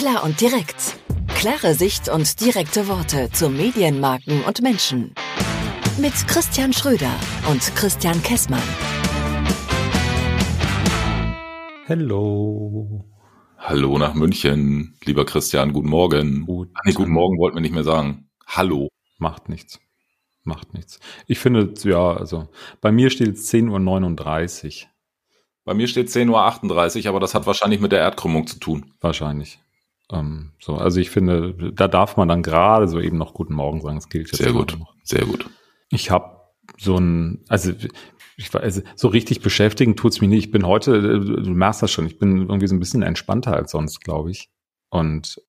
Klar und direkt. Klare Sicht und direkte Worte zu Medienmarken und Menschen. Mit Christian Schröder und Christian Kessmann. Hello. Hallo nach München, lieber Christian, guten Morgen. Gut. Ach nee, guten Morgen wollten wir nicht mehr sagen. Hallo. Macht nichts. Macht nichts. Ich finde, ja, also bei mir steht es 10.39 Uhr. Bei mir steht 10.38 Uhr, aber das hat wahrscheinlich mit der Erdkrümmung zu tun. Wahrscheinlich. Ähm, so, also ich finde, da darf man dann gerade so eben noch Guten Morgen sagen. Das gilt jetzt Sehr gut, noch. sehr gut. Ich habe so ein, also ich weiß, also so richtig beschäftigen tut's mich nicht. Ich bin heute, äh, du merkst das schon, ich bin irgendwie so ein bisschen entspannter als sonst, glaube ich. Und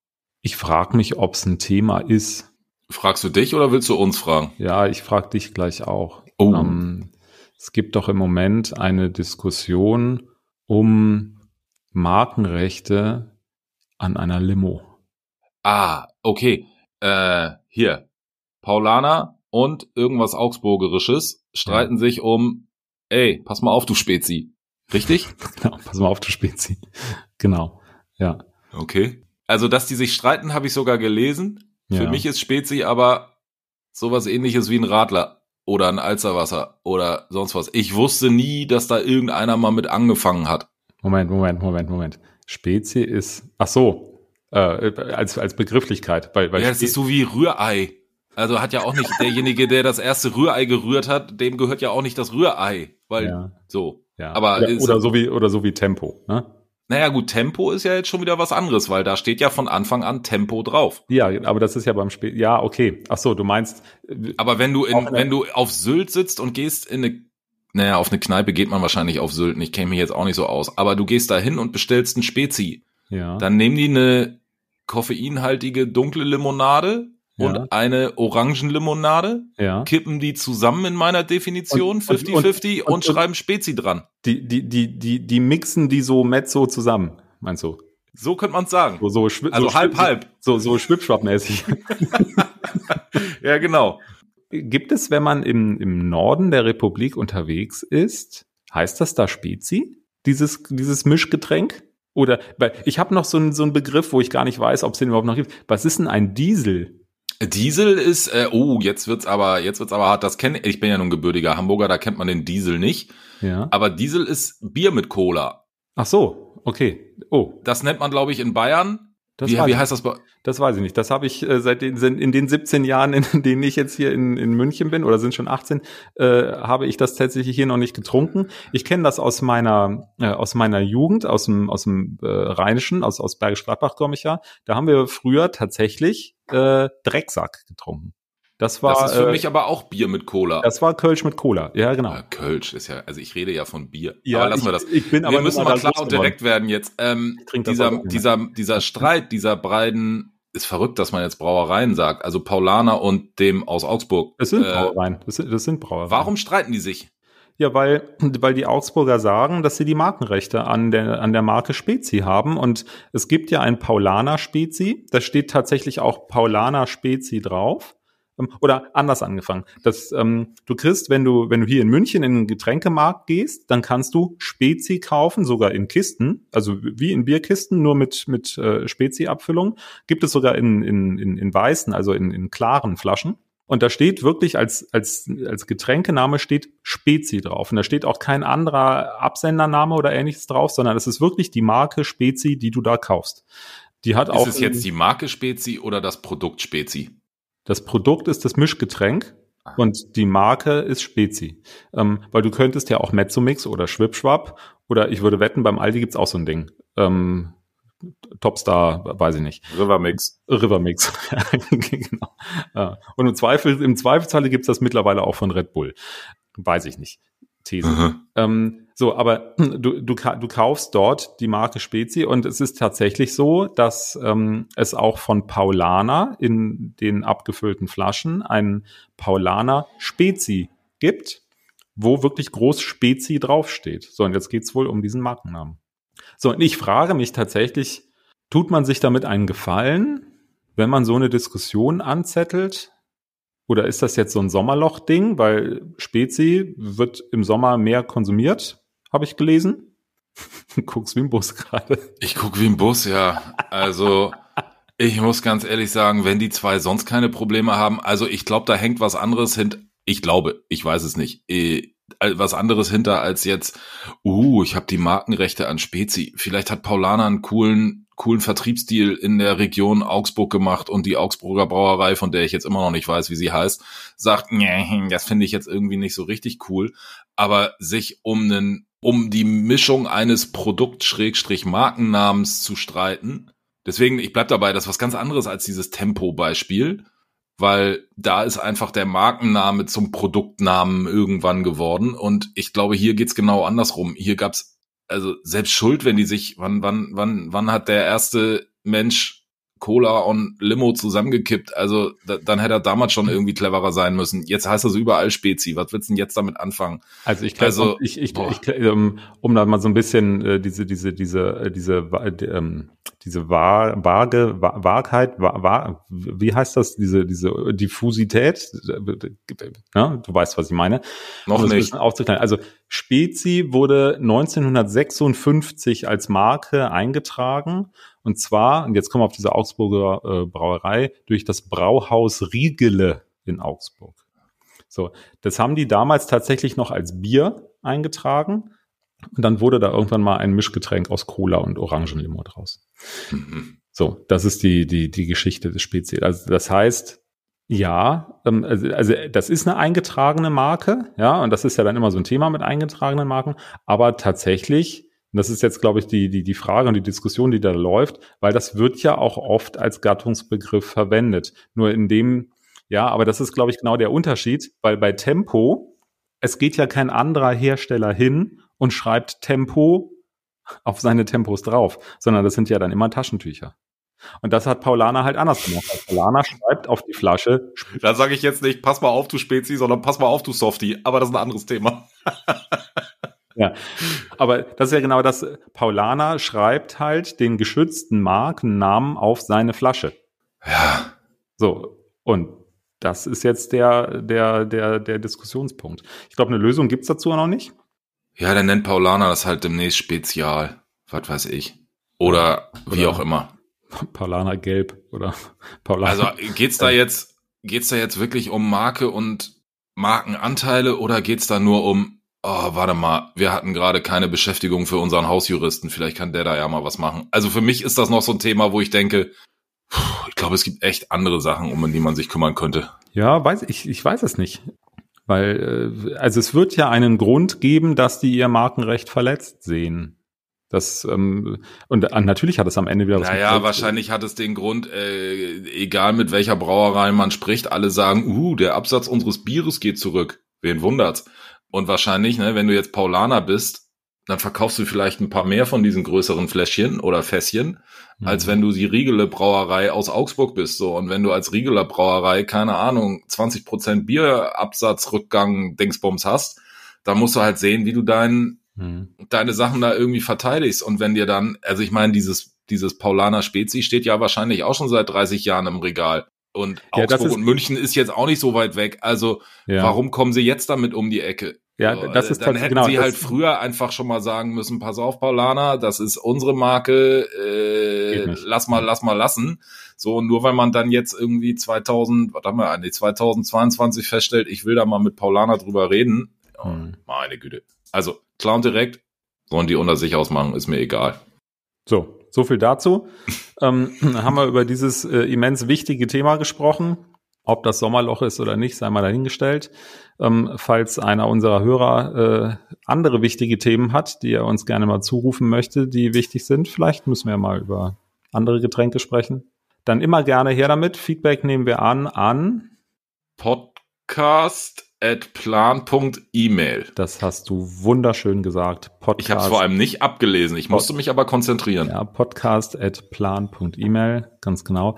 ich frage mich, ob es ein Thema ist. Fragst du dich oder willst du uns fragen? Ja, ich frage dich gleich auch. Oh. Ähm, es gibt doch im Moment eine Diskussion um Markenrechte an einer Limo. Ah, okay. Äh, hier. Paulaner und irgendwas Augsburgerisches streiten sich um, ey, pass mal auf, du Spezi. Richtig? Genau, pass mal auf, du Spezi. Genau, ja. Okay. Also, dass die sich streiten, habe ich sogar gelesen. Für Ja. mich ist Spezi aber sowas ähnliches wie ein Radler oder ein Alzerwasser oder sonst was. Ich wusste nie, dass da irgendeiner mal mit angefangen hat. Moment, Moment, Moment, Moment. Spezi ist, ach so, äh, als, als Begrifflichkeit. Bei, bei Ja, Spe- ist so wie Rührei. Also hat ja auch nicht derjenige, der das erste Rührei gerührt hat, dem gehört ja auch nicht das Rührei, weil Ja. so. ja. aber oder, ist- oder so wie oder so wie Tempo, ne? Naja, gut, Tempo ist ja jetzt schon wieder was anderes, weil da steht ja von Anfang an Tempo drauf. Ja, aber das ist ja beim Spiel. Ja, okay. Ach so, du meinst. äh, Aber wenn du in, wenn du auf Sylt sitzt und gehst in eine, naja, auf eine Kneipe geht man wahrscheinlich auf Sylt, ich kenne mich jetzt auch nicht so aus, aber du gehst da hin und bestellst ein Spezi. Ja. Dann nehmen die eine koffeinhaltige dunkle Limonade Ja. und eine Orangenlimonade, ja. kippen die zusammen in meiner Definition, Und- und- 50-50, und, und- und- schreiben Spezi dran. Die, die, die, die, die mixen die so mezzo zusammen, meinst du? So könnte man sagen. So, so, Also so halb, halb. So, so schwipschwapp-mäßig. Ja, genau. Gibt es, wenn man im, im Norden der Republik unterwegs ist, heißt das da Spezi? Dieses, dieses Mischgetränk? Oder, weil ich habe noch so einen, so einen Begriff, wo ich gar nicht weiß, ob es den überhaupt noch gibt. Was ist denn ein Diesel? Diesel ist, äh, oh, jetzt wird's aber, jetzt wird's aber hart. Das kenne ich bin ja nun gebürtiger Hamburger, da kennt man den Diesel nicht. Ja. Aber Diesel ist Bier mit Cola. Ach so, okay. Oh, Das nennt man, glaube ich, in Bayern. Das, wie, wie heißt das bei? das weiß ich nicht. Das habe ich äh, seit den, in den 17 Jahren, in denen ich jetzt hier in, in München bin, oder sind schon 18, äh, habe ich das tatsächlich hier noch nicht getrunken. Ich kenne das aus meiner äh, aus meiner Jugend, aus dem aus dem äh, Rheinischen, aus aus Bergisch Gladbach komme ich ja. Da haben wir früher tatsächlich äh, Drecksack getrunken. Das war Das ist für äh, mich aber auch Bier mit Cola. das war Kölsch mit Cola. Ja, genau. Äh, Kölsch ist ja, also ich rede ja von Bier. Ja, aber lassen ich, wir das. Ich bin aber wir müssen nur mal klar und geworden. direkt werden jetzt. Ähm, dieser, dieser, dieser Streit dieser beiden ist verrückt, dass man jetzt Brauereien sagt. Also Paulaner und dem aus Augsburg. Das sind Äh, Brauereien. Das sind, das sind Brauereien. Warum streiten die sich? Ja, weil, weil die Augsburger sagen, dass sie die Markenrechte an der, an der Marke Spezi haben. Und es gibt ja ein Paulaner Spezi. Da steht tatsächlich auch Paulaner Spezi drauf. Ähm, Oder anders angefangen. Das, ähm, du kriegst, wenn du, wenn du hier in München in den Getränkemarkt gehst, dann kannst du Spezi kaufen, sogar in Kisten, also wie in Bierkisten, nur mit, mit äh, Spezi-Abfüllung. Gibt es sogar in, in, in, in weißen, also in, in klaren Flaschen. Und da steht wirklich als, als, als Getränkename steht Spezi drauf. Und da steht auch kein anderer Absendername oder ähnliches drauf, sondern es ist wirklich die Marke Spezi, die du da kaufst. Die hat auch Ist es jetzt die Marke Spezi oder das Produkt Spezi? Das Produkt ist das Mischgetränk und die Marke ist Spezi. Ähm, weil du könntest ja auch Mezzomix oder Schwipschwap oder ich würde wetten, beim Aldi gibt's auch so ein Ding. Ähm, Topstar, weiß ich nicht. Rivermix. Rivermix. genau. Und im Zweifel, im Zweifelsfalle gibt's das mittlerweile auch von Red Bull. Weiß ich nicht. These. Mhm. Ähm, so, aber du, du, du kaufst dort die Marke Spezi und es ist tatsächlich so, dass ähm, es auch von Paulaner in den abgefüllten Flaschen einen Paulaner Spezi gibt, wo wirklich groß Spezi draufsteht. So, und jetzt geht's wohl um diesen Markennamen. So, und ich frage mich tatsächlich, tut man sich damit einen Gefallen, wenn man so eine Diskussion anzettelt? Oder ist das jetzt so ein Sommerloch-Ding? Weil Spezi wird im Sommer mehr konsumiert, habe ich gelesen. Du guckst wie ein Bus gerade. Ich guck wie ein Bus, ja. Also, ich muss ganz ehrlich sagen, wenn die zwei sonst keine Probleme haben, also ich glaube, da hängt was anderes hinter. Ich glaube, ich weiß es nicht. Äh, was anderes hinter als jetzt, uh, ich habe die Markenrechte an Spezi. Vielleicht hat Paulana einen coolen, coolen Vertriebsdeal in der Region Augsburg gemacht und die Augsburger Brauerei, von der ich jetzt immer noch nicht weiß, wie sie heißt, sagt, das finde ich jetzt irgendwie nicht so richtig cool. Aber sich um einen, um die Mischung eines Produkt-Markennamens zu streiten, deswegen, ich bleib dabei, das ist was ganz anderes als dieses Tempo-Beispiel weil da ist einfach der Markenname zum Produktnamen irgendwann geworden. Und ich glaube, hier geht's genau andersrum. Hier gab's also selbst Schuld, wenn die sich, wann, wann, wann, wann hat der erste Mensch Cola und Limo zusammengekippt. Also da, dann hätte er damals schon irgendwie cleverer sein müssen. Jetzt heißt so überall Spezi. Was willst du denn jetzt damit anfangen? Also ich, also, ich, ich, ich, ich um, um da mal so ein bisschen äh, diese diese diese äh, diese äh, ähm, diese Wahr, vage Wahrheit, wahr, wie heißt das? Diese diese Diffusität. Ja, du weißt, was ich meine. Noch nicht. Also Spezi wurde 1956 als Marke eingetragen und zwar, und jetzt kommen wir auf diese Augsburger äh, Brauerei, durch das Brauhaus Riegele in Augsburg. So, das haben die damals tatsächlich noch als Bier eingetragen. Und dann wurde da irgendwann mal ein Mischgetränk aus Cola und Orangenlimo draus. Mhm. So, das ist die, die, die Geschichte des Spezies. Also das heißt, ja, ähm, also, also das ist eine eingetragene Marke, ja, und das ist ja dann immer so ein Thema mit eingetragenen Marken, aber tatsächlich und das ist jetzt, glaube ich, die, die, die Frage und die Diskussion, die da läuft, weil das wird ja auch oft als Gattungsbegriff verwendet. Nur in dem, ja, aber das ist, glaube ich, genau der Unterschied, weil bei Tempo, es geht ja kein anderer Hersteller hin und schreibt Tempo auf seine Tempos drauf, sondern das sind ja dann immer Taschentücher. Und das hat Paulana halt anders gemacht. Paulana schreibt auf die Flasche. Da sage ich jetzt nicht, pass mal auf, du Spezi, sondern pass mal auf, du Softie. Aber das ist ein anderes Thema. Ja, aber das ist ja genau das. Paulana schreibt halt den geschützten Markennamen auf seine Flasche. Ja. So, und das ist jetzt der, der, der, der Diskussionspunkt. Ich glaube, eine Lösung gibt's dazu noch nicht. Ja, dann nennt Paulana das halt demnächst Spezial. Was weiß ich. Oder wie oder auch immer. Paulana Gelb oder Paulana. Also geht's da jetzt, geht's da jetzt wirklich um Marke und Markenanteile oder geht's da nur um oh, warte mal, wir hatten gerade keine Beschäftigung für unseren Hausjuristen, vielleicht kann der da ja mal was machen. Also für mich ist das noch so ein Thema, wo ich denke, ich glaube, es gibt echt andere Sachen, um die man sich kümmern könnte. Ja, weiß ich, ich weiß es nicht. Weil, äh, also es wird ja einen Grund geben, dass die ihr Markenrecht verletzt sehen. Das, ähm, und äh, natürlich hat es am Ende wieder was. Naja, wahrscheinlich hat es den Grund, äh, egal mit welcher Brauerei man spricht, alle sagen, uh, der Absatz unseres Bieres geht zurück. Wen wundert's? Und wahrscheinlich, ne, wenn du jetzt Paulaner bist, dann verkaufst du vielleicht ein paar mehr von diesen größeren Fläschchen oder Fässchen, mhm. als wenn du die Riegele Brauerei aus Augsburg bist. So. Und wenn du als Riegeler Brauerei, keine Ahnung, 20 Prozent Bierabsatzrückgang Dingsbums hast, dann musst du halt sehen, wie du dein, mhm. deine Sachen da irgendwie verteidigst. Und wenn dir dann, also ich meine, dieses, dieses Paulaner Spezi steht ja wahrscheinlich auch schon seit 30 Jahren im Regal. Und ja, Augsburg und München ist jetzt auch nicht so weit weg. Also ja. warum kommen sie jetzt damit um die Ecke? Ja, das ist dann hätten genau, sie halt früher einfach schon mal sagen müssen: Pass auf, Paulana, das ist unsere Marke. Äh, lass mal, lass mal lassen. So nur weil man dann jetzt irgendwie 2000, was haben wir eigentlich 2022 feststellt, ich will da mal mit Paulana drüber reden. Oh, hm. Meine Güte. Also und direkt sollen die unter sich ausmachen, ist mir egal. So, so viel dazu. ähm, haben wir über dieses äh, immens wichtige Thema gesprochen. Ob das Sommerloch ist oder nicht, sei mal dahingestellt. Ähm, falls einer unserer Hörer äh, andere wichtige Themen hat, die er uns gerne mal zurufen möchte, die wichtig sind, vielleicht müssen wir mal über andere Getränke sprechen. Dann immer gerne her damit. Feedback nehmen wir an an Podcast at plan.email. Das hast du wunderschön gesagt. Podcast. Ich habe es vor allem nicht abgelesen. Ich musste mich aber konzentrieren. Ja, podcast at plan.email, ganz genau.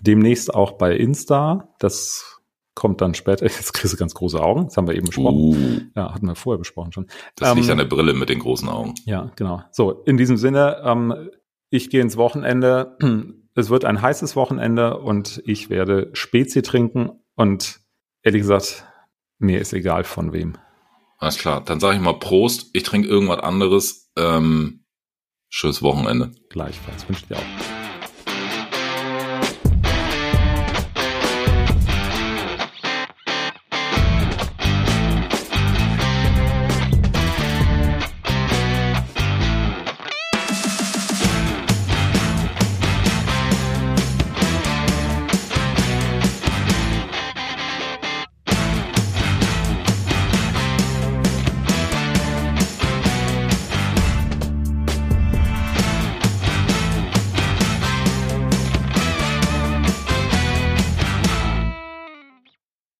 Demnächst auch bei Insta. Das kommt dann später. Jetzt kriegst du ganz große Augen. Das haben wir eben besprochen. Uh. Ja, hatten wir vorher besprochen schon. Das ähm, liegt an der Brille mit den großen Augen. Ja, genau. So, in diesem Sinne, ähm, ich gehe ins Wochenende. Es wird ein heißes Wochenende und ich werde Spezi trinken und ehrlich gesagt, mir ist egal von wem. Alles klar, dann sage ich mal Prost. Ich trinke irgendwas anderes. Äh, ähm, schönes Wochenende. Gleichfalls. Wünsche dir auch.